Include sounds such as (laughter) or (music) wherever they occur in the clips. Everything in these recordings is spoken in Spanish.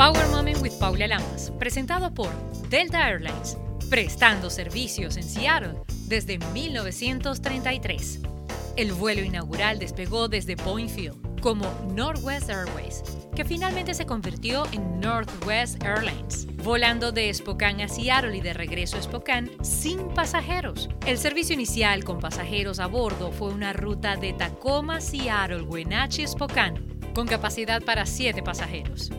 Power Moment with Paula Lamas, presentado por Delta Airlines, prestando servicios en Seattle desde 1933. El vuelo inaugural despegó desde Point Field como Northwest Airways, que finalmente se convirtió en Northwest Airlines, volando de Spokane a Seattle y de regreso a Spokane sin pasajeros. El servicio inicial con pasajeros a bordo fue una ruta de Tacoma, Seattle, Wenatchee, Spokane, con capacidad para 7 pasajeros.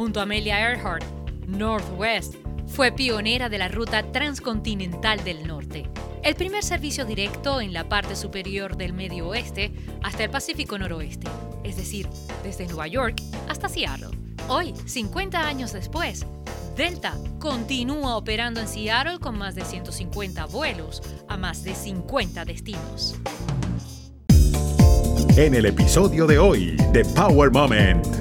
Junto a Amelia Earhart, Northwest fue pionera de la ruta transcontinental del norte, el primer servicio directo en la parte superior del Medio Oeste hasta el Pacífico Noroeste, es decir, desde Nueva York hasta Seattle. Hoy, 50 años después, Delta continúa operando en Seattle con más de 150 vuelos a más de 50 destinos. En el episodio de hoy de Power Moment.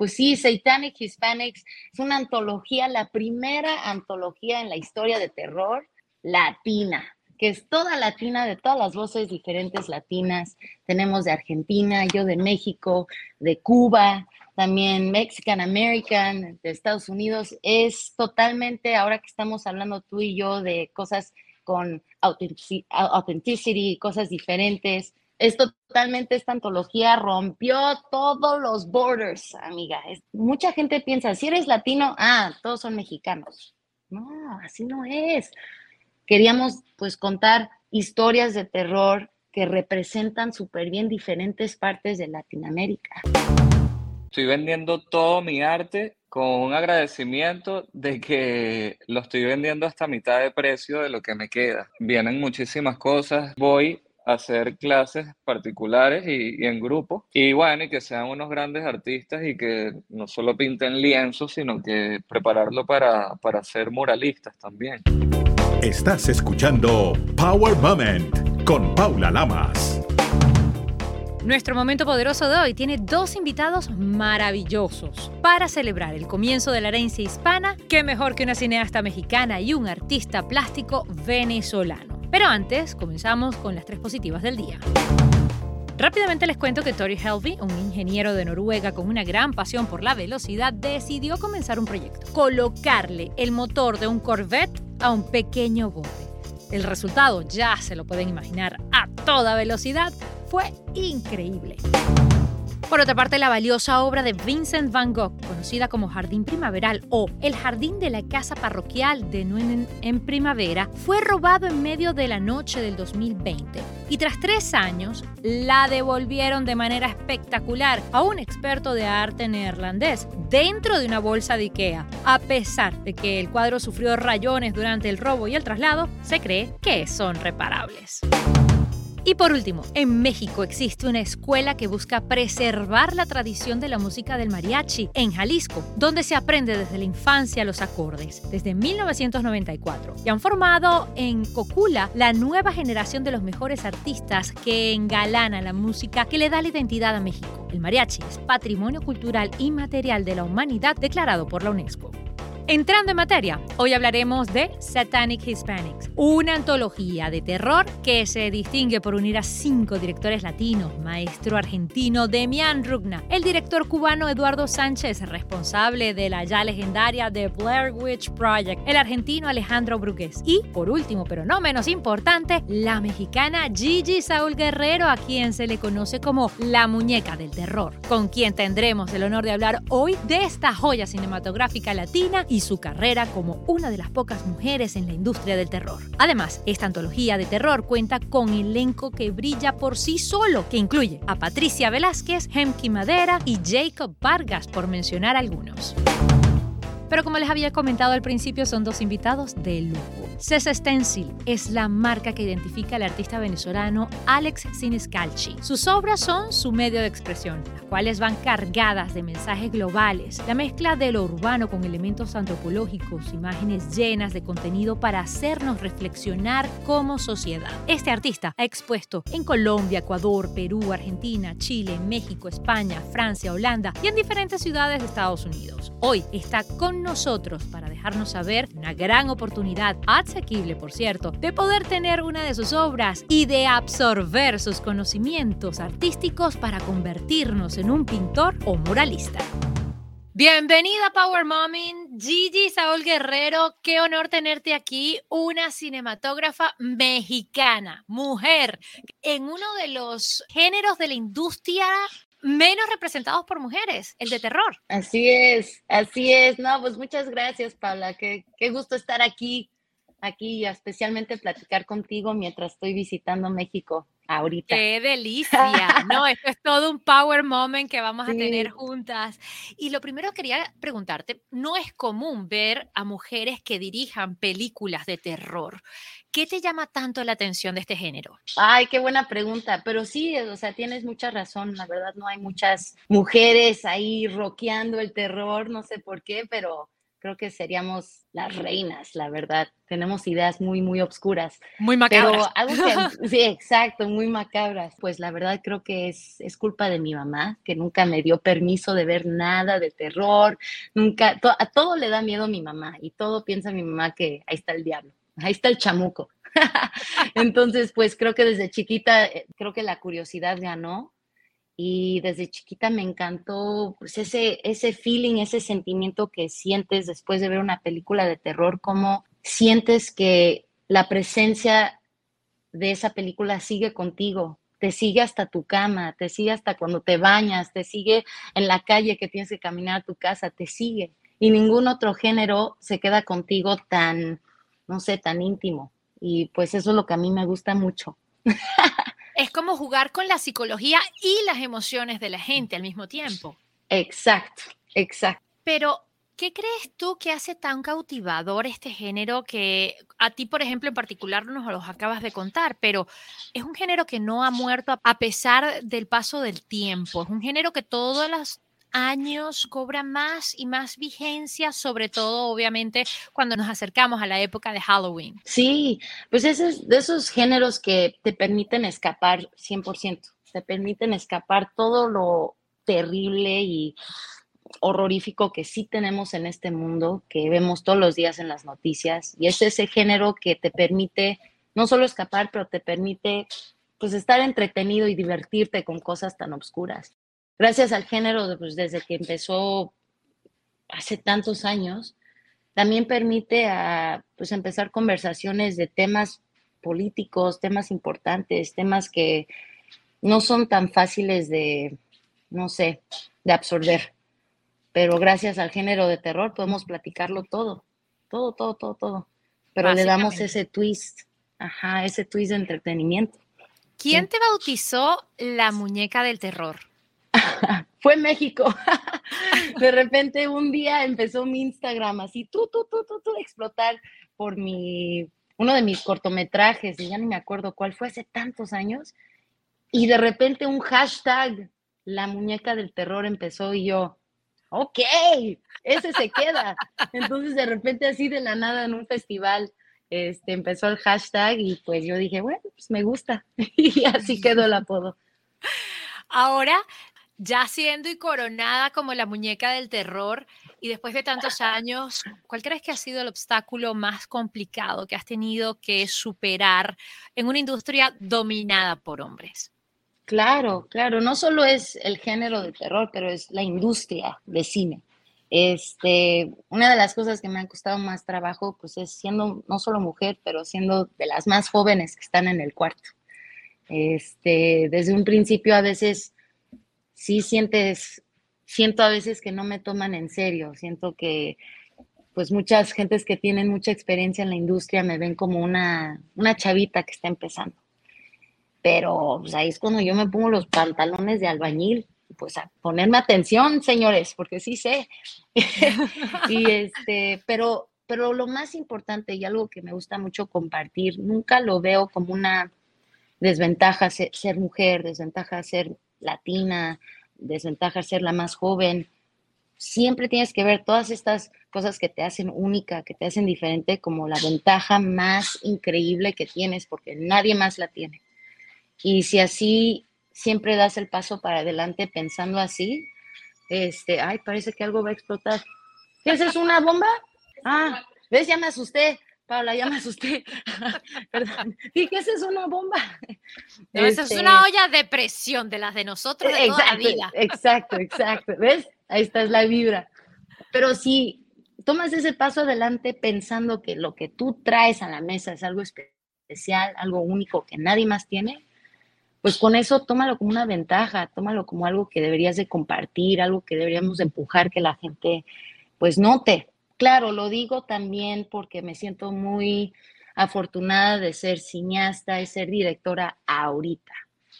Pues sí, Satanic Hispanics es una antología, la primera antología en la historia de terror latina, que es toda latina, de todas las voces diferentes latinas. Tenemos de Argentina, yo de México, de Cuba, también Mexican American, de Estados Unidos. Es totalmente, ahora que estamos hablando tú y yo de cosas con authenticity, cosas diferentes, es totalmente esta antología rompió todos los borders, amiga. mucha gente piensa, si eres latino, ah, todos son mexicanos. No, así no es. Queríamos pues contar historias de terror que representan súper bien diferentes partes de Latinoamérica. Estoy vendiendo todo mi arte con un agradecimiento de que lo estoy vendiendo hasta mitad de precio de lo que me queda. Vienen muchísimas cosas. Voy hacer clases particulares y, en grupo. Y bueno, y que sean unos grandes artistas y que no solo pinten lienzos, sino que prepararlo para, para ser muralistas también. Estás escuchando Power Moment con Paula Lamas. Nuestro momento poderoso de hoy tiene dos invitados maravillosos para celebrar el comienzo de la herencia hispana. Qué mejor que una cineasta mexicana y un artista plástico venezolano. Pero antes, comenzamos con las tres positivas del día. Rápidamente les cuento que Tori Helvey, un ingeniero de Noruega con una gran pasión por la velocidad, decidió comenzar un proyecto, colocarle el motor de un Corvette a un pequeño bote. El resultado, ya se lo pueden imaginar, a toda velocidad, fue increíble. Por otra parte, la valiosa obra de Vincent van Gogh, conocida como Jardín Primaveral o El Jardín de la Casa Parroquial de Nuenen en Primavera, fue robado en medio de la noche del 2020 y tras tres años la devolvieron de manera espectacular a un experto de arte neerlandés dentro de una bolsa de Ikea. A pesar de que el cuadro sufrió rayones durante el robo y el traslado, se cree que son reparables. Y por último, en México existe una escuela que busca preservar la tradición de la música del mariachi en Jalisco, donde se aprende desde la infancia los acordes, desde 1994. Y han formado en Cocula la nueva generación de los mejores artistas que engalana la música que le da la identidad a México. El mariachi es patrimonio cultural inmaterial de la humanidad declarado por la UNESCO. Entrando en materia, hoy hablaremos de Satanic Hispanics, una antología de terror que se distingue por unir a cinco directores latinos, maestro argentino Demian Rugna, el director cubano Eduardo Sánchez, responsable de la ya legendaria The Blair Witch Project, el argentino Alejandro Brugués y, por último pero no menos importante, la mexicana Gigi Saúl Guerrero, a quien se le conoce como la muñeca del terror, con quien tendremos el honor de hablar hoy de esta joya cinematográfica latina y su carrera como una de las pocas mujeres en la industria del terror. Además, esta antología de terror cuenta con elenco que brilla por sí solo, que incluye a Patricia Velázquez, Hemki Madera y Jacob Vargas, por mencionar algunos. Pero como les había comentado al principio, son dos invitados de lujo. Cesa Stencil es la marca que identifica al artista venezolano Alex Siniscalchi. Sus obras son su medio de expresión, las cuales van cargadas de mensajes globales, la mezcla de lo urbano con elementos antropológicos, imágenes llenas de contenido para hacernos reflexionar como sociedad. Este artista ha expuesto en Colombia, Ecuador, Perú, Argentina, Chile, México, España, Francia, Holanda y en diferentes ciudades de Estados Unidos. Hoy está con nosotros para dejarnos saber una gran oportunidad asequible por cierto, de poder tener una de sus obras y de absorber sus conocimientos artísticos para convertirnos en un pintor o muralista. Bienvenida Power Mommy, Gigi Saúl Guerrero, qué honor tenerte aquí, una cinematógrafa mexicana, mujer, en uno de los géneros de la industria menos representados por mujeres, el de terror. Así es, así es. No, pues muchas gracias, Paula. Qué, qué gusto estar aquí, aquí y especialmente platicar contigo mientras estoy visitando México ahorita. ¡Qué delicia! (laughs) No, esto es todo un power moment que vamos a tener juntas. Y lo primero quería preguntarte, no es común ver a mujeres que dirijan películas de terror. ¿Qué te llama tanto la atención de este género? Ay, qué buena pregunta, pero sí, o sea, tienes mucha razón, la verdad no hay muchas mujeres ahí roqueando el terror, no sé por qué, pero creo que seríamos las reinas, la verdad. Tenemos ideas muy, muy obscuras. Muy macabras. Pero algo que, (laughs) sí, exacto, muy macabras. Pues la verdad creo que es, es culpa de mi mamá, que nunca me dio permiso de ver nada de terror. Nunca, a todo le da miedo mi mamá y todo piensa mi mamá que ahí está el diablo, ahí está el chamuco. (laughs) Entonces, pues creo que desde chiquita, eh, creo que la curiosidad ganó y desde chiquita me encantó pues ese, ese feeling, ese sentimiento que sientes después de ver una película de terror, cómo sientes que la presencia de esa película sigue contigo, te sigue hasta tu cama, te sigue hasta cuando te bañas, te sigue en la calle que tienes que caminar a tu casa, te sigue. Y ningún otro género se queda contigo tan, no sé, tan íntimo. Y pues eso es lo que a mí me gusta mucho. (laughs) es como jugar con la psicología y las emociones de la gente al mismo tiempo. Exacto, exacto. Pero, ¿qué crees tú que hace tan cautivador este género que a ti, por ejemplo, en particular nos los acabas de contar, pero es un género que no ha muerto a pesar del paso del tiempo? Es un género que todas las años cobra más y más vigencia, sobre todo obviamente cuando nos acercamos a la época de Halloween. Sí, pues esos, de esos géneros que te permiten escapar 100%, te permiten escapar todo lo terrible y horrorífico que sí tenemos en este mundo, que vemos todos los días en las noticias, y es ese género que te permite no solo escapar, pero te permite pues estar entretenido y divertirte con cosas tan oscuras gracias al género, pues desde que empezó hace tantos años, también permite a, pues, empezar conversaciones de temas políticos, temas importantes, temas que no son tan fáciles de, no sé, de absorber. Pero gracias al género de terror podemos platicarlo todo, todo, todo, todo, todo. Pero le damos ese twist, ajá, ese twist de entretenimiento. ¿Quién te bautizó la muñeca del terror? (laughs) fue México. (laughs) de repente un día empezó mi Instagram así, tú, tú, tú, tú, tú, explotar por mi, uno de mis cortometrajes, y ya no me acuerdo cuál fue hace tantos años, y de repente un hashtag, la muñeca del terror empezó y yo, ok, ese se queda. Entonces de repente así de la nada en un festival, este, empezó el hashtag y pues yo dije, bueno, pues me gusta. (laughs) y así quedó el apodo. Ahora, ya siendo y coronada como la muñeca del terror, y después de tantos años, ¿cuál crees que ha sido el obstáculo más complicado que has tenido que superar en una industria dominada por hombres? Claro, claro, no solo es el género de terror, pero es la industria de cine. Este, una de las cosas que me han costado más trabajo, pues es siendo no solo mujer, pero siendo de las más jóvenes que están en el cuarto. Este, desde un principio a veces sí sientes, siento a veces que no me toman en serio, siento que pues muchas gentes que tienen mucha experiencia en la industria me ven como una, una chavita que está empezando. Pero pues, ahí es cuando yo me pongo los pantalones de albañil, pues a ponerme atención, señores, porque sí sé. (laughs) y este, pero, pero lo más importante y algo que me gusta mucho compartir, nunca lo veo como una desventaja ser, mujer, desventaja ser latina, desventaja ser la más joven. Siempre tienes que ver todas estas cosas que te hacen única, que te hacen diferente, como la ventaja más increíble que tienes, porque nadie más la tiene. Y si así siempre das el paso para adelante pensando así, este, ay, parece que algo va a explotar. ¿Qué es una bomba? Ah, ¿ves? Ya me asusté Paula, ya me asusté. (laughs) Perdón. Dije, esa es una bomba. (laughs) esa es una este olla de presión de las de nosotros de exacto, toda la vida. Exacto, exacto. ¿Ves? Ahí está es la vibra. Pero si tomas ese paso adelante pensando que lo que tú traes a la mesa es algo especial, algo único que nadie más tiene, pues con eso tómalo como una ventaja, tómalo como algo que deberías de compartir, algo que deberíamos empujar que la gente pues note. Claro, lo digo también porque me siento muy afortunada de ser cineasta y ser directora ahorita,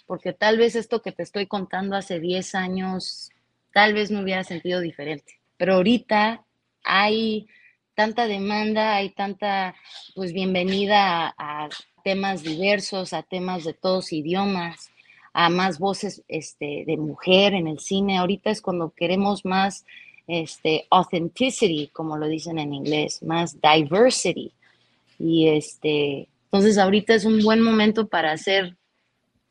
porque tal vez esto que te estoy contando hace 10 años, tal vez me hubiera sentido diferente, pero ahorita hay tanta demanda, hay tanta pues bienvenida a, temas diversos, a temas de todos idiomas, a más voces este, de mujer en el cine. Ahorita es cuando queremos más este, authenticity, como lo dicen en inglés, más diversity. Y este, entonces ahorita es un buen momento para ser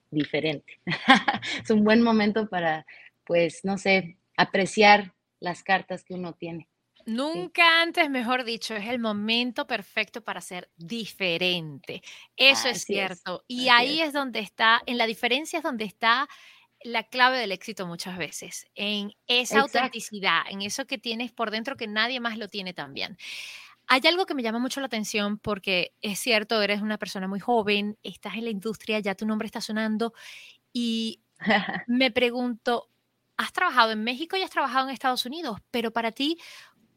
diferente. (laughs) es un buen momento para, pues, no sé, apreciar las cartas que uno tiene. Nunca antes, mejor dicho, es el momento perfecto para ser diferente. Eso es cierto. y ahí es. donde está, en la diferencia es donde está la clave del éxito muchas veces, en esa autenticidad, en eso que tienes por dentro que nadie más lo tiene también. Hay algo que me llama mucho la atención porque es cierto, eres una persona muy joven, estás en la industria, ya tu nombre está sonando y (laughs) me pregunto, has trabajado en México y has trabajado en Estados Unidos, pero para ti,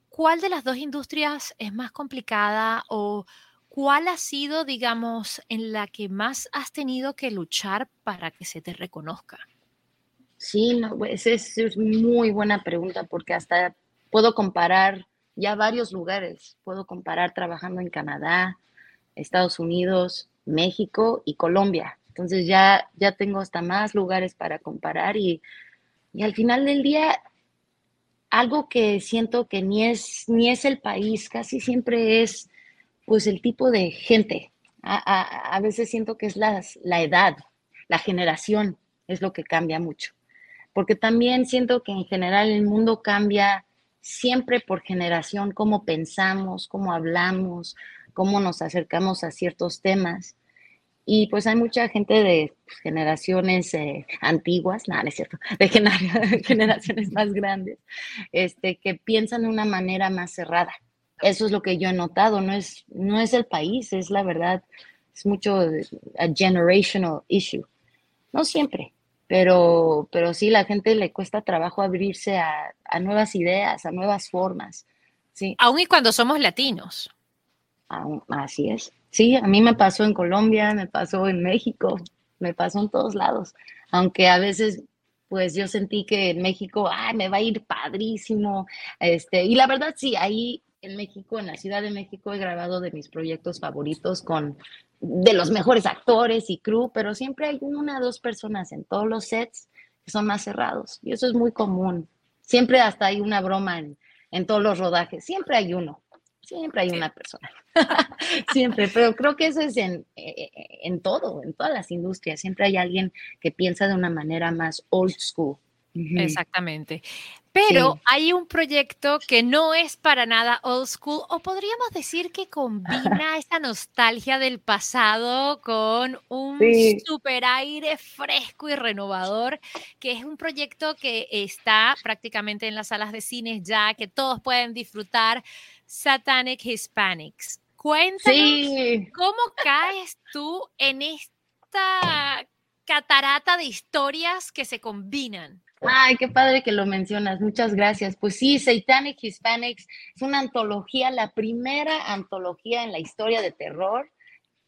¿cuál de las dos industrias es más complicada o cuál ha sido, digamos, en la que más has tenido que luchar para que se te reconozca? Sí, no, pues es, es muy buena pregunta porque hasta puedo comparar ya varios lugares. Puedo comparar trabajando en Canadá, Estados Unidos, México y Colombia. Entonces ya, ya tengo hasta más lugares para comparar y, y al final del día algo que siento que ni es, ni es el país, casi siempre es pues el tipo de gente. A, a veces siento que es la, la edad, la generación, es lo que cambia mucho porque también siento que en general el mundo cambia siempre por generación, cómo pensamos, cómo hablamos, cómo nos acercamos a ciertos temas. Y pues hay mucha gente de generaciones eh, antiguas, nada, no es cierto, de (laughs) generaciones más grandes, este, que piensan de una manera más cerrada. Eso es lo que yo he notado, no es, no es el país, es la verdad, es mucho a generational issue. No siempre, pero, pero sí, la gente le cuesta trabajo abrirse a, nuevas ideas, a nuevas formas. Sí. Aún y cuando somos latinos. así es. Sí, a mí me pasó en Colombia, me pasó en México, me pasó en todos lados. Aunque a veces, pues yo sentí que en México, ay, me va a ir padrísimo. Este, y la verdad, sí, ahí en México, en la Ciudad de México, he grabado de mis proyectos favoritos con de los mejores actores y crew, pero siempre hay una o dos personas en todos los sets que son más cerrados. Y eso es muy común. Siempre hasta hay una broma en, en todos los rodajes. Siempre hay uno. Siempre hay una persona. (laughs) siempre. Pero creo que eso es en, eh, en todo, en todas las industrias. Siempre hay alguien que piensa de una manera más old school. Exactamente. Pero hay un proyecto que no es para nada old school, o podríamos decir que (laughs) combina esa nostalgia del pasado con un super aire fresco y renovador, que es un proyecto que está prácticamente en las salas de cines ya, que todos pueden disfrutar, Satanic Hispanics. Cuéntanos cómo caes tú en esta catarata de historias que se combinan. Ay, qué padre que lo mencionas. Muchas gracias. Pues sí, Satanic Hispanics es una antología, la primera antología en la historia de terror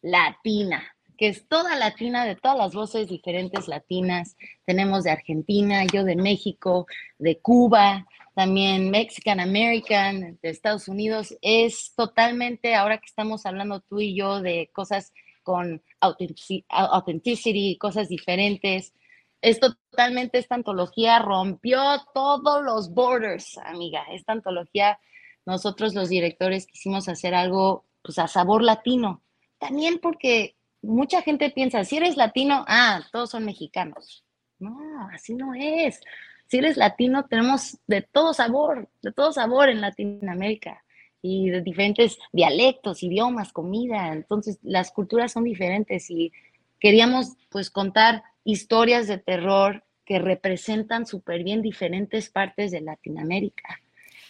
latina, que es toda latina, de todas las voces diferentes latinas. Tenemos de Argentina, yo de México, de Cuba, también Mexican American, de Estados Unidos. Es totalmente, ahora que estamos hablando tú y yo de cosas con authenticity, cosas diferentes esto totalmente, esta antología rompió todos los borders, amiga. Esta antología, nosotros los directores quisimos hacer algo pues a sabor latino. También porque mucha gente piensa, si eres latino, ah, todos son mexicanos. No, así no es. Si eres latino, tenemos de todo sabor, de todo sabor en Latinoamérica. Y de diferentes dialectos, idiomas, comida. Entonces, las culturas son diferentes y queríamos pues contar historias de terror que representan súper bien diferentes partes de Latinoamérica.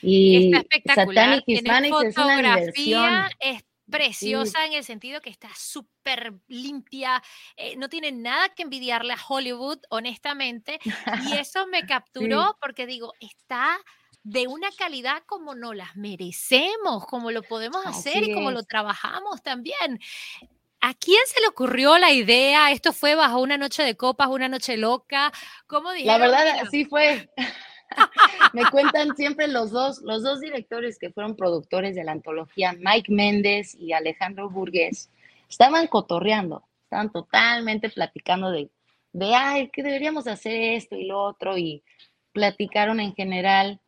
Y está espectacular. Satanic es una Es preciosa en el sentido que está súper limpia, eh, no tiene nada que envidiarle a Hollywood, honestamente, y (laughs) eso me capturó porque digo, está de una calidad como no las merecemos, como lo podemos hacer y como lo trabajamos también. ¿A quién se le ocurrió la idea? ¿Esto fue bajo una noche de copas, una noche loca? ¿Cómo dijeron? La verdad, así fue. (laughs) Me cuentan siempre los dos, los dos directores que fueron productores de la antología, Mike Méndez y Alejandro Burgués, estaban cotorreando, estaban totalmente platicando de, de, ay, que deberíamos hacer esto y lo otro, y platicaron en general,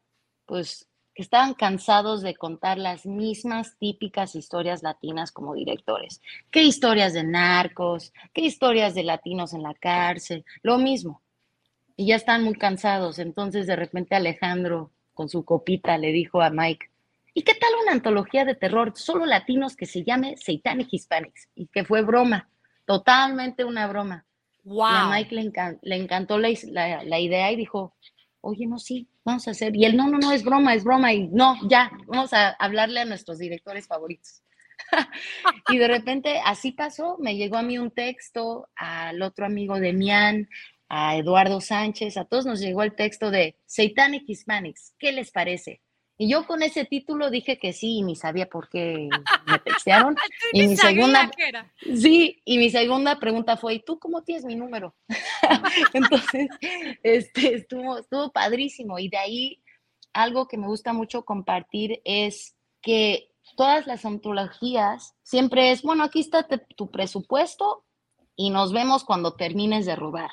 pues, que estaban cansados de contar las mismas típicas historias latinas como directores. ¿Qué historias de narcos? ¿Qué historias de latinos en la cárcel? Lo mismo. Y ya están muy cansados. Entonces de repente Alejandro con su copita le dijo a Mike, ¿y qué tal una antología de terror solo latinos que se llame Satanic Hispanics? Y que fue broma, totalmente una broma. Wow. a Mike le, encantó la, la idea y dijo, oye, no, sí, vamos a hacer. Y él, no, no, no, es broma, es broma. Y no, ya, vamos a hablarle a nuestros directores favoritos. (laughs) y de repente así pasó, me llegó a mí un texto, al otro amigo de Mian, a Eduardo Sánchez, a todos nos llegó el texto de Satanic Hispanics, ¿qué les parece? Y yo con ese título dije que sí y ni sabía por qué (laughs) me textearon. y mi segunda, sí, y mi segunda pregunta fue, ¿y tú cómo tienes mi número? (laughs) Entonces, este, estuvo, estuvo padrísimo. Y de ahí algo que me gusta mucho compartir es que todas las antologías siempre es, bueno, aquí está tu presupuesto y nos vemos cuando termines de robar.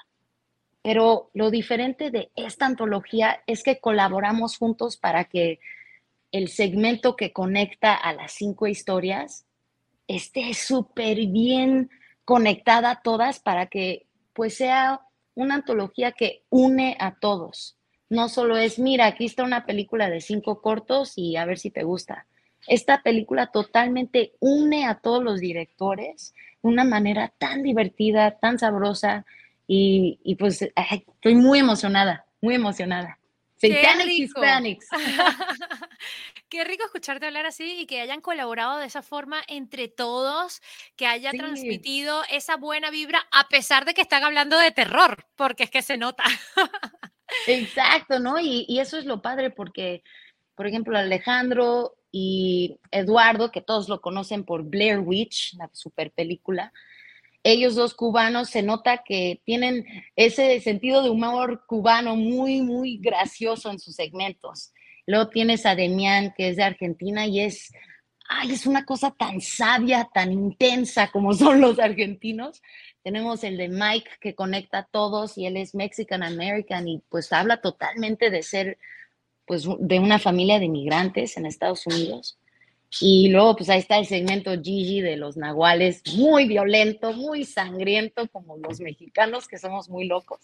Pero lo diferente de esta antología es que colaboramos juntos para que el segmento que conecta a las cinco historias esté súper bien conectada a todas para que pues sea una antología que une a todos. No solo es, mira, aquí está una película de cinco cortos y a ver si te gusta. Esta película totalmente une a todos los directores de una manera tan divertida, tan sabrosa, y, pues estoy muy emocionada, muy emocionada. Satanic Hispanics. (laughs) Qué rico escucharte hablar así y que hayan colaborado de esa forma entre todos, que haya transmitido esa buena vibra, a pesar de que están hablando de terror, porque es que se nota. Exacto, ¿no? Y, y eso es lo padre, porque, por ejemplo, Alejandro y Eduardo, que todos lo conocen por Blair Witch, la super película, ellos dos cubanos se nota que tienen ese sentido de humor cubano muy, muy gracioso en sus segmentos. Luego tienes a Demián, que es de Argentina y es, ay, es una cosa tan sabia, tan intensa como (laughs) son los argentinos. Tenemos el de Mike, que conecta a todos y él es Mexican American y pues habla totalmente de ser, pues, de una familia de inmigrantes en Estados Unidos. Y luego, pues ahí está el segmento Gigi de los nahuales, muy violento, muy sangriento, como los mexicanos, que somos muy locos.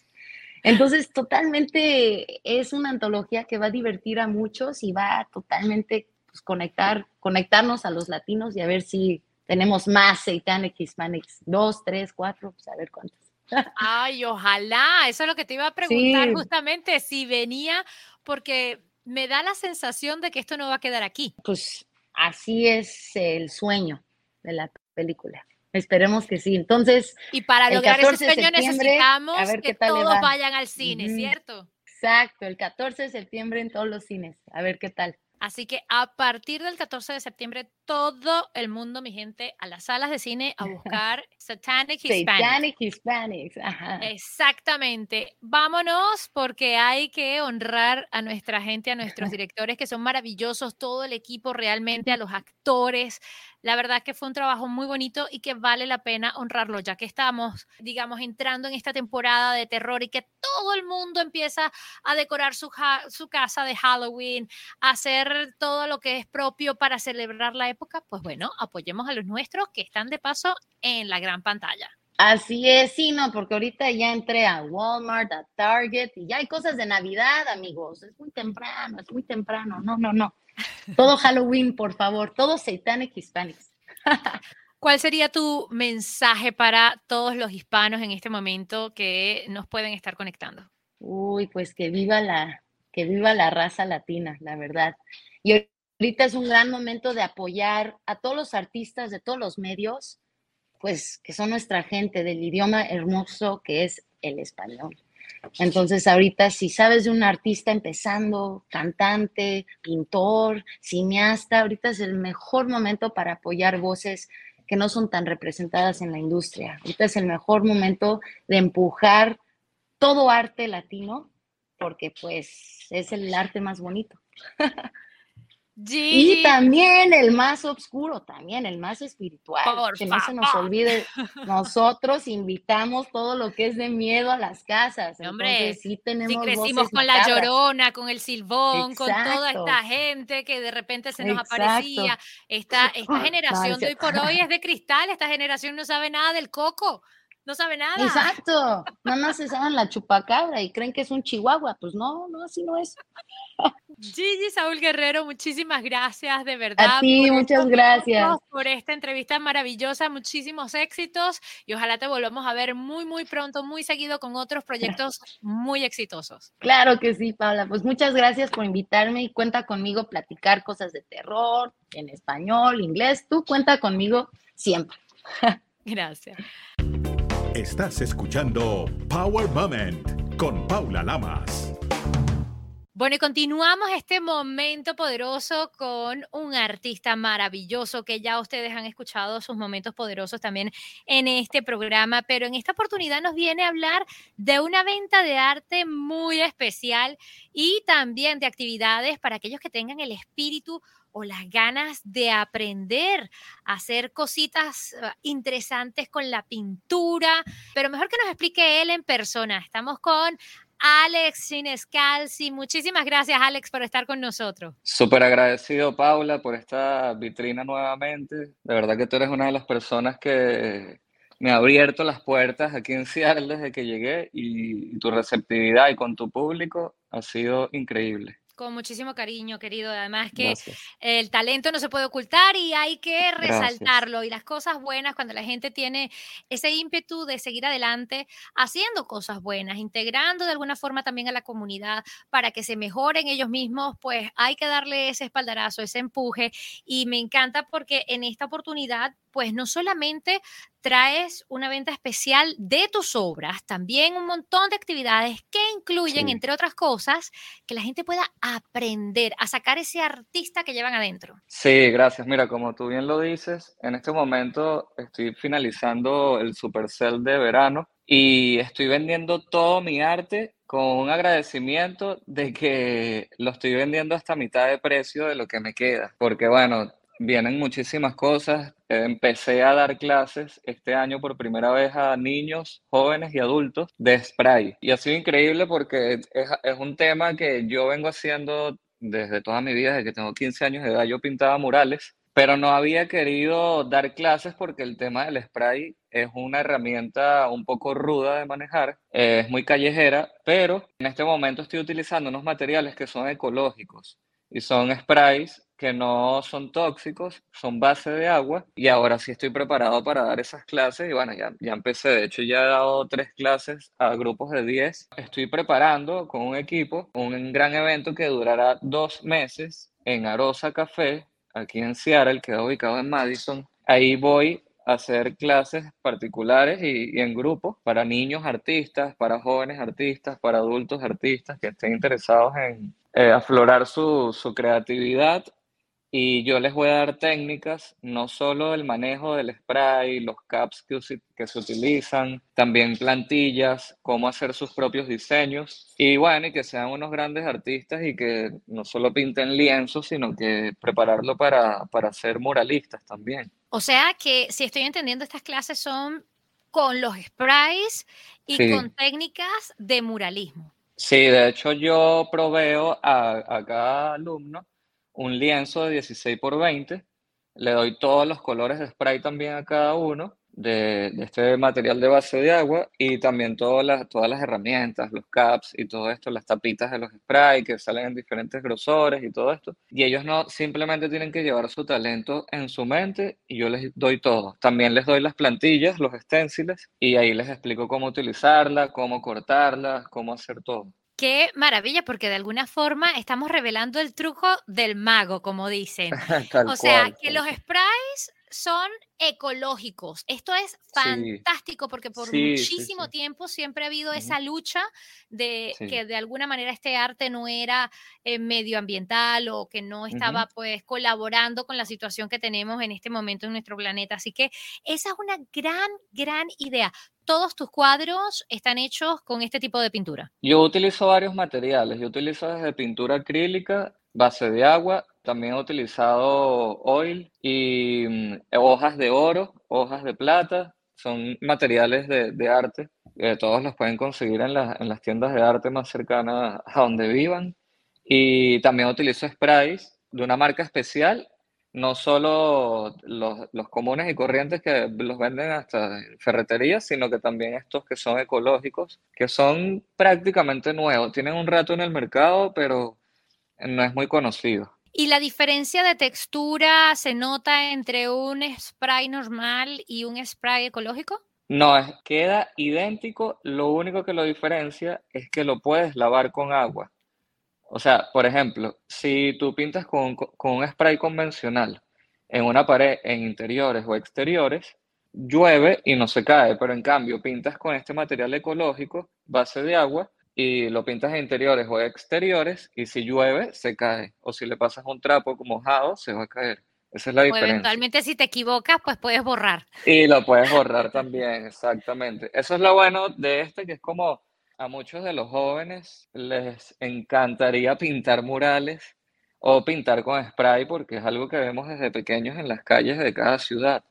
Entonces, totalmente es una antología que va a divertir a muchos y va a totalmente pues, conectar, conectarnos a los latinos y a ver si tenemos más Satanic Hispanics, dos, tres, cuatro, pues a ver cuántos. Ay, ojalá, eso es lo que te iba a preguntar justamente, si venía, porque me da la sensación de que esto no va a quedar aquí. Pues así es el sueño de la película. Esperemos que sí. Entonces, y para lograr ese sueño necesitamos que todos vayan al cine, ¿cierto? Exacto, el 14 de septiembre en todos los cines. A ver qué tal. Así que a partir del 14 de septiembre, todo el mundo, mi gente, a las salas de cine a (laughs) buscar Satanic Hispanics. Satanic Hispanics, Exactamente. Vámonos porque hay que honrar a nuestra gente, a nuestros (laughs) directores que son maravillosos, todo el equipo realmente, a (laughs) los actores, la verdad que fue un trabajo muy bonito y que vale la pena honrarlo, ya que estamos, digamos, entrando en esta temporada de terror y que todo el mundo empieza a decorar su, su casa de Halloween, a hacer todo lo que es propio para celebrar la época, pues bueno, apoyemos a los nuestros que están de paso en la gran pantalla. Así es, sí, no, porque ahorita ya entré a Walmart, a Target y ya hay cosas de Navidad, amigos. Es muy temprano, es muy temprano. No, no, no. Todo Halloween, por favor, todo Satanic Hispanics. (laughs) ¿Cuál sería tu mensaje para todos los hispanos en este momento que nos pueden estar conectando? Uy, pues que viva la, que viva la raza latina, la verdad. Y ahorita es un gran momento de apoyar a todos los artistas de todos los medios, pues que son nuestra gente del idioma hermoso que es el español. Entonces, ahorita, si sabes de un artista empezando, cantante, pintor, cineasta, ahorita es el mejor momento para apoyar voces que no son tan representadas en la industria. Ahorita es el mejor momento de empujar todo arte latino, porque pues es el arte más bonito. (laughs) Y también el más oscuro, también el más espiritual. que no se nos olvide, (laughs) nosotros invitamos todo lo que es de miedo a las casas. Hombre, sí tenemos crecimos con la llorona, con el silbón, con toda esta gente que de repente se nos aparecía. Esta, esta (laughs) generación de hoy por hoy es de cristal, esta generación no sabe nada del coco no sabe nada. Exacto, no más se saben la chupacabra y creen que es un chihuahua, pues no, no, así no es. Gigi Saúl Guerrero, muchísimas gracias, de verdad. A ti, muchas gracias. Por esta entrevista maravillosa, muchísimos éxitos y ojalá te volvamos a ver muy, muy pronto, muy seguido con otros proyectos muy exitosos. (laughs) Claro que sí, Paula. Pues muchas gracias por invitarme y cuenta conmigo platicar cosas de terror en español, inglés. Tú cuenta conmigo siempre. (laughs) Gracias. Estás escuchando Power Moment con Paula Lamas. Bueno, y continuamos este momento poderoso con un artista maravilloso que ya ustedes han escuchado sus momentos poderosos también en este programa, pero en esta oportunidad nos viene a hablar de una venta de arte muy especial y también de actividades para aquellos que tengan el espíritu o las ganas de aprender a hacer cositas ah, interesantes con la pintura, pero mejor que nos explique él en persona. Estamos con Alex Sinescalzi. Muchísimas gracias, Alex, por estar con nosotros. Súper agradecido, Paula, por esta vitrina nuevamente. De verdad que tú eres una de las personas que me ha abierto las puertas aquí en Seattle desde que llegué y tu receptividad y con tu público ha sido increíble con muchísimo cariño, querido. Además que el talento no se puede ocultar y hay que resaltarlo. Y las cosas buenas, cuando la gente tiene ese ímpetu de seguir adelante, haciendo cosas buenas, integrando de alguna forma también a la comunidad para que se mejoren ellos mismos, pues hay que darle ese espaldarazo, ese empuje. Y me encanta porque en esta oportunidad pues no solamente traes una venta especial de tus obras, también un montón de actividades que incluyen, entre otras cosas, que la gente pueda aprender a sacar ese artista que llevan adentro. Sí, gracias. Mira, como tú bien lo dices, en este momento estoy finalizando el Supercell de verano y estoy vendiendo todo mi arte con un agradecimiento de que lo estoy vendiendo hasta mitad de precio de lo que me queda, porque bueno, vienen muchísimas cosas. Empecé a dar clases este año por primera vez a niños, jóvenes y adultos de spray. Y ha sido increíble porque es, es un tema que yo vengo haciendo desde toda mi vida, desde que tengo 15 años de edad. Yo pintaba murales, pero no había querido dar clases porque el tema del spray es una herramienta un poco ruda de manejar, es muy callejera, pero en este momento estoy utilizando unos materiales que son ecológicos y son sprays que no son tóxicos, son base de agua y ahora sí estoy preparado para dar esas clases y bueno, ya, ya empecé, de hecho ya he dado tres clases a grupos de 10. Estoy preparando con un equipo un gran evento que durará dos meses en Arosa Café, aquí en Seattle, queda ubicado en Madison. Ahí voy a hacer clases particulares y, en grupos para niños artistas, para jóvenes artistas, para adultos artistas que estén interesados en eh, aflorar su, su creatividad y yo les voy a dar técnicas, no solo el manejo del spray, los caps que, que, se utilizan, también plantillas, cómo hacer sus propios diseños. Y bueno, y que sean unos grandes artistas y que no solo pinten lienzos, sino que prepararlo para, para ser muralistas también. O sea que, si estoy entendiendo, estas clases son con los sprays y con técnicas de muralismo. Sí, de hecho yo proveo a, a cada alumno un lienzo de 16 por 20, le doy todos los colores de spray también a cada uno, de, este material de base de agua y también todas las, todas las herramientas, los caps y todo esto, las tapitas de los spray que salen en diferentes grosores y todo esto. Y ellos no simplemente tienen que llevar su talento en su mente y yo les doy todo. También les doy las plantillas, los esténciles y ahí les explico cómo utilizarla, cómo cortarla, cómo hacer todo. Qué maravilla, porque de alguna forma estamos revelando el truco del mago, como dicen. (laughs) o sea, que los sprays son ecológicos. Esto es fantástico porque por muchísimo tiempo siempre ha habido esa lucha de que de alguna manera este arte no era eh, medioambiental o que no estaba pues colaborando con la situación que tenemos en este momento en nuestro planeta. Así que esa es una gran, gran idea. Todos tus cuadros están hechos con este tipo de pintura. Yo utilizo varios materiales. Yo utilizo desde pintura acrílica, base de agua, también he utilizado oil y mm, hojas de oro, hojas de plata. Son materiales de, arte. que todos los pueden conseguir en, en las tiendas de arte más cercanas a donde vivan. Y también utilizo sprays de una marca especial no solo los, los, comunes y corrientes que los venden hasta ferreterías, sino que también estos que son ecológicos, que son prácticamente nuevos. Tienen un rato en el mercado, pero no es muy conocido. ¿Y la diferencia de textura se nota entre un spray normal y un spray ecológico? No, queda idéntico. Lo único que lo diferencia es que lo puedes lavar con agua. O sea, por ejemplo, si tú pintas con, un spray convencional en una pared, en interiores o exteriores, llueve y no se cae, pero en cambio pintas con este material ecológico, base de agua, y lo pintas interiores o exteriores, y si llueve, se cae. O si le pasas un trapo mojado, se va a caer. Esa es la diferencia. eventualmente si te equivocas, pues puedes borrar. Y lo puedes borrar también, exactamente. Eso es lo bueno de este, que es como a muchos de los jóvenes les encantaría pintar murales o pintar con spray porque es algo que vemos desde pequeños en las calles de cada ciudad.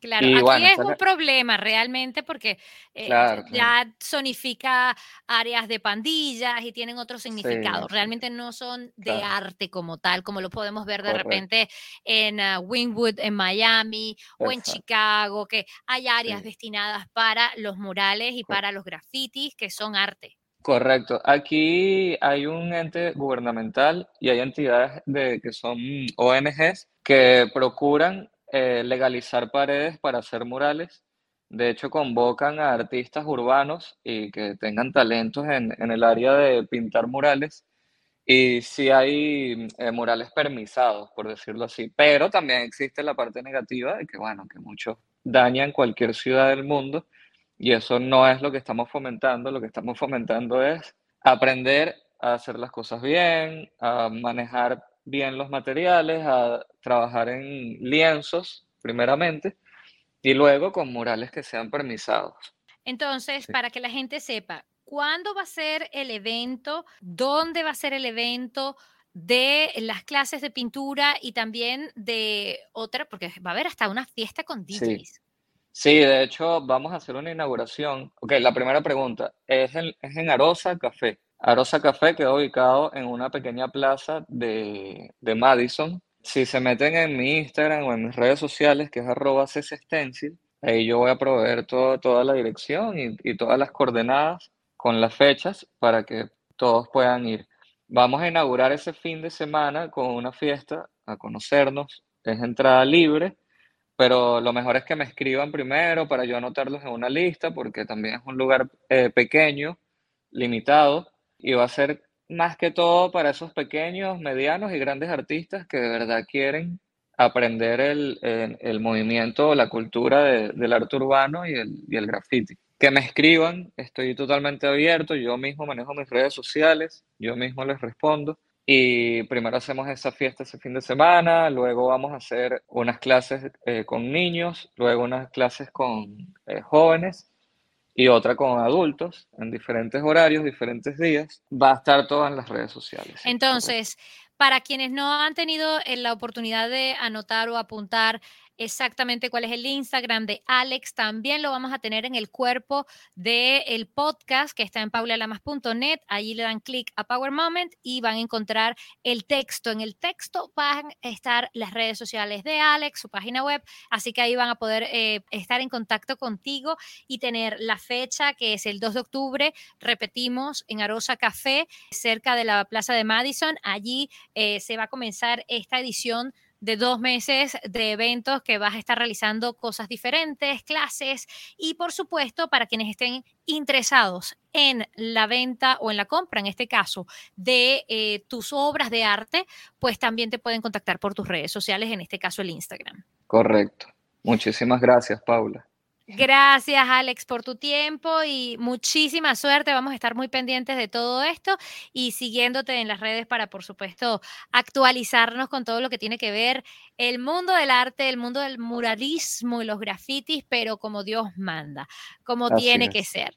Claro, aquí es un problema realmente porque eh, ya sonifica áreas de pandillas y tienen otro significado. Realmente no son de arte como tal, como lo podemos ver de repente en uh, Wingwood, en Miami o en Chicago, que hay áreas destinadas para los murales y para los grafitis que son arte. Correcto. Aquí hay un ente gubernamental y hay entidades de, que son ONGs que procuran eh, legalizar paredes para hacer murales. De hecho, convocan a artistas urbanos y que tengan talentos en, el área de pintar murales. Y sí hay eh, murales permisados, por decirlo así. Pero también existe la parte negativa de que, bueno, que muchos dañan cualquier ciudad del mundo. Y eso no es lo que estamos fomentando. Lo que estamos fomentando es aprender a hacer las cosas bien, a manejar bien los materiales, a trabajar en lienzos primeramente y luego con murales que sean permisados. Entonces, para que la gente sepa, ¿cuándo va a ser el evento? ¿Dónde va a ser el evento? de las clases de pintura y también de otra, porque va a haber hasta una fiesta con DJs. Sí. de hecho, vamos a hacer una inauguración. Ok, la primera pregunta es en, es en Arosa Café. Arosa Café quedó ubicado en una pequeña plaza de, Madison. Si se meten en mi Instagram o en mis redes sociales, que es arroba Stencil, ahí yo voy a proveer toda la dirección y, y todas las coordenadas con las fechas para que todos puedan ir. Vamos a inaugurar ese fin de semana con una fiesta, a conocernos. Es entrada libre, pero lo mejor es que me escriban primero para yo anotarlos en una lista, porque también es un lugar eh, pequeño, limitado y va a ser más que todo para esos pequeños, medianos y grandes artistas que de verdad quieren aprender el, el, movimiento, la cultura del arte urbano y el, y el graffiti. Que me escriban, estoy totalmente abierto, yo mismo manejo mis redes sociales, yo mismo les respondo. Y primero hacemos esa fiesta ese fin de semana, luego vamos a hacer unas clases eh, con niños, luego unas clases con eh, jóvenes y otra con adultos en diferentes horarios, diferentes días. Va a estar todo en las redes sociales. Entonces, para quienes no han tenido eh, la oportunidad de anotar o apuntar exactamente cuál es el Instagram de Alex. También lo vamos a tener en el cuerpo del podcast que está en paulalamas.net. Allí le dan clic a Power Moment y van a encontrar el texto. En el texto van a estar las redes sociales de Alex, su página web, así que ahí van a poder eh, estar en contacto contigo y tener la fecha que es el 2 de octubre, repetimos, en Arosa Café, cerca de la Plaza de Madison. Allí eh, se va a comenzar esta edición de dos meses de eventos que vas a estar realizando cosas diferentes, clases y por supuesto para quienes estén interesados en la venta o en la compra, en este caso, de eh, tus obras de arte, pues también te pueden contactar por tus redes sociales, en este caso el Instagram. Correcto. Muchísimas gracias, Paula. Gracias, Alex, por tu tiempo y muchísima suerte. Vamos a estar muy pendientes de todo esto y siguiéndote en las redes para, por supuesto, actualizarnos con todo lo que tiene que ver el mundo del arte, el mundo del muralismo y los grafitis, pero como Dios manda, como tiene que ser.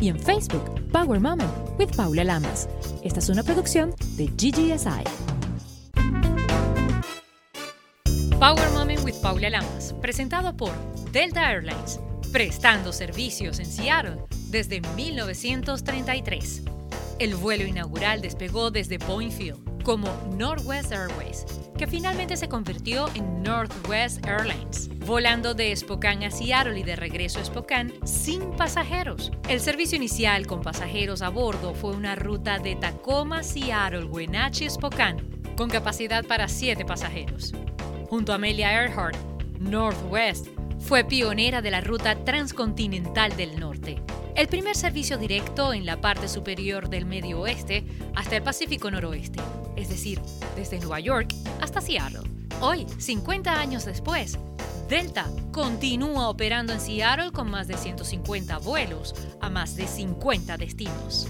y en Facebook, Power Moment with Paula Lamas. Esta es una producción de GGSI. Power Moment with Paula Lamas, presentado por Delta Airlines, prestando servicios en Seattle desde 1933. El vuelo inaugural despegó desde Boeing Field como Northwest Airways, que finalmente se convirtió en Northwest Airlines, volando de Spokane a Seattle y de regreso a Spokane sin pasajeros. El servicio inicial con pasajeros a bordo fue una ruta de Tacoma, Seattle, Wenatchee, Spokane, con capacidad para 7 pasajeros. Junto a Amelia Earhart, Northwest fue pionera de la ruta transcontinental del norte, el primer servicio directo en la parte superior del Medio Oeste hasta el Pacífico Noroeste, es decir, desde Nueva York hasta Seattle. Hoy, 50 años después, Delta continúa operando en Seattle con más de 150 vuelos a más de 50 destinos.